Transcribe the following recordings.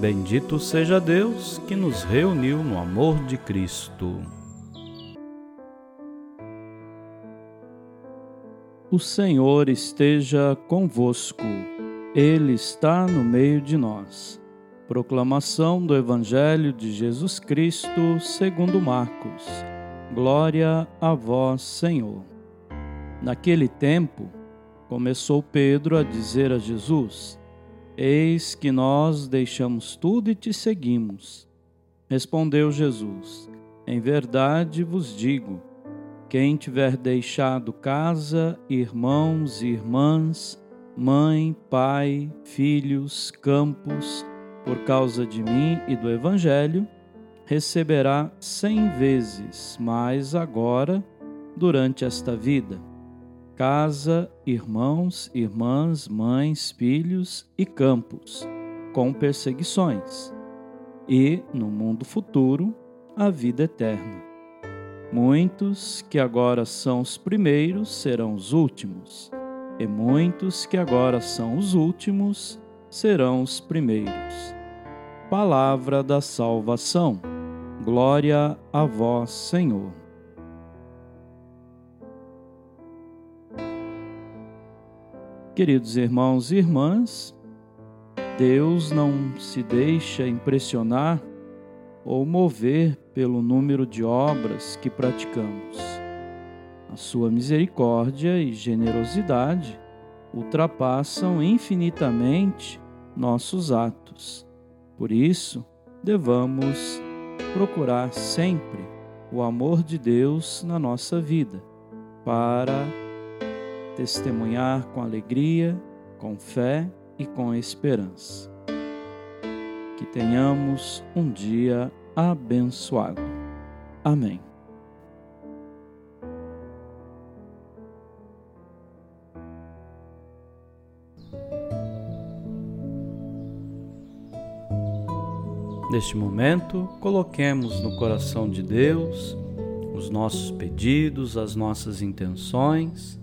Bendito seja Deus que nos reuniu no amor de Cristo. O Senhor esteja convosco, Ele está no meio de nós. Proclamação do Evangelho de Jesus Cristo segundo Marcos. Glória a vós, Senhor. Naquele tempo, começou Pedro a dizer a Jesus: Eis que nós deixamos tudo e te seguimos. Respondeu Jesus: Em verdade vos digo: quem tiver deixado casa, irmãos e irmãs, mãe, pai, filhos, campos, por causa de mim e do Evangelho, receberá cem vezes mais agora, durante esta vida casa, irmãos, irmãs, mães, filhos e campos, com perseguições, e, no mundo futuro, a vida eterna. Muitos que agora são os primeiros serão os últimos, e muitos que agora são os últimos serão os primeiros. Palavra da salvação. Glória a vós, Senhor. Queridos irmãos e irmãs, Deus não se deixa impressionar ou mover pelo número de obras que praticamos. A sua misericórdia e generosidade ultrapassam infinitamente nossos atos. Por isso, devamos procurar sempre o amor de Deus na nossa vida, para testemunhar com alegria, com fé e com esperança. Que tenhamos um dia abençoado. Amém. Neste momento, coloquemos no coração de Deus os nossos pedidos, as nossas intenções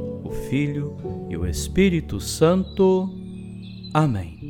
Filho e o Espírito Santo. Amém.